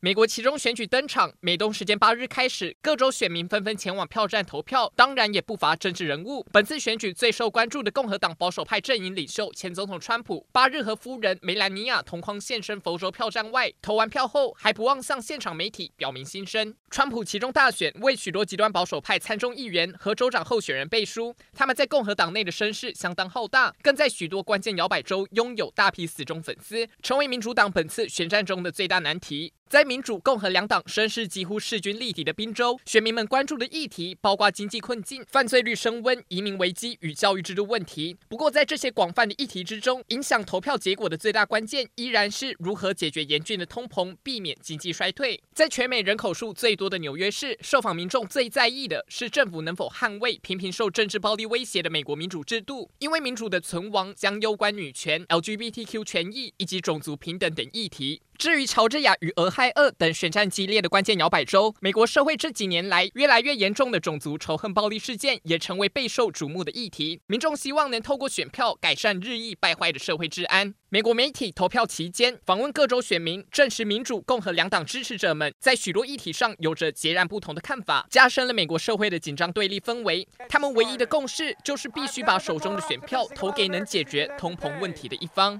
美国期中选举登场，美东时间八日开始，各州选民纷纷前往票站投票，当然也不乏政治人物。本次选举最受关注的共和党保守派阵营领袖前总统川普，八日和夫人梅兰妮亚同框现身佛州票站外，投完票后还不忘向现场媒体表明心声。川普期中大选为许多极端保守派参众议员和州长候选人背书，他们在共和党内的声势相当浩大，更在许多关键摇摆州拥有大批死忠粉丝，成为民主党本次选战中的最大难题。在民主、共和两党声势几乎势均力敌的宾州，选民们关注的议题包括经济困境、犯罪率升温、移民危机与教育制度问题。不过，在这些广泛的议题之中，影响投票结果的最大关键依然是如何解决严峻的通膨，避免经济衰退。在全美人口数最多的纽约市，受访民众最在意的是政府能否捍卫频频受政治暴力威胁的美国民主制度，因为民主的存亡将攸关女权、LGBTQ 权益以及种族平等等议题。至于乔治亚与俄亥俄等选战激烈的关键摇摆州，美国社会这几年来越来越严重的种族仇恨暴力事件也成为备受瞩目的议题。民众希望能透过选票改善日益败坏的社会治安。美国媒体投票期间访问各州选民，证实民主、共和两党支持者们在许多议题上有着截然不同的看法，加深了美国社会的紧张对立氛围。他们唯一的共识就是必须把手中的选票投给能解决通膨问题的一方。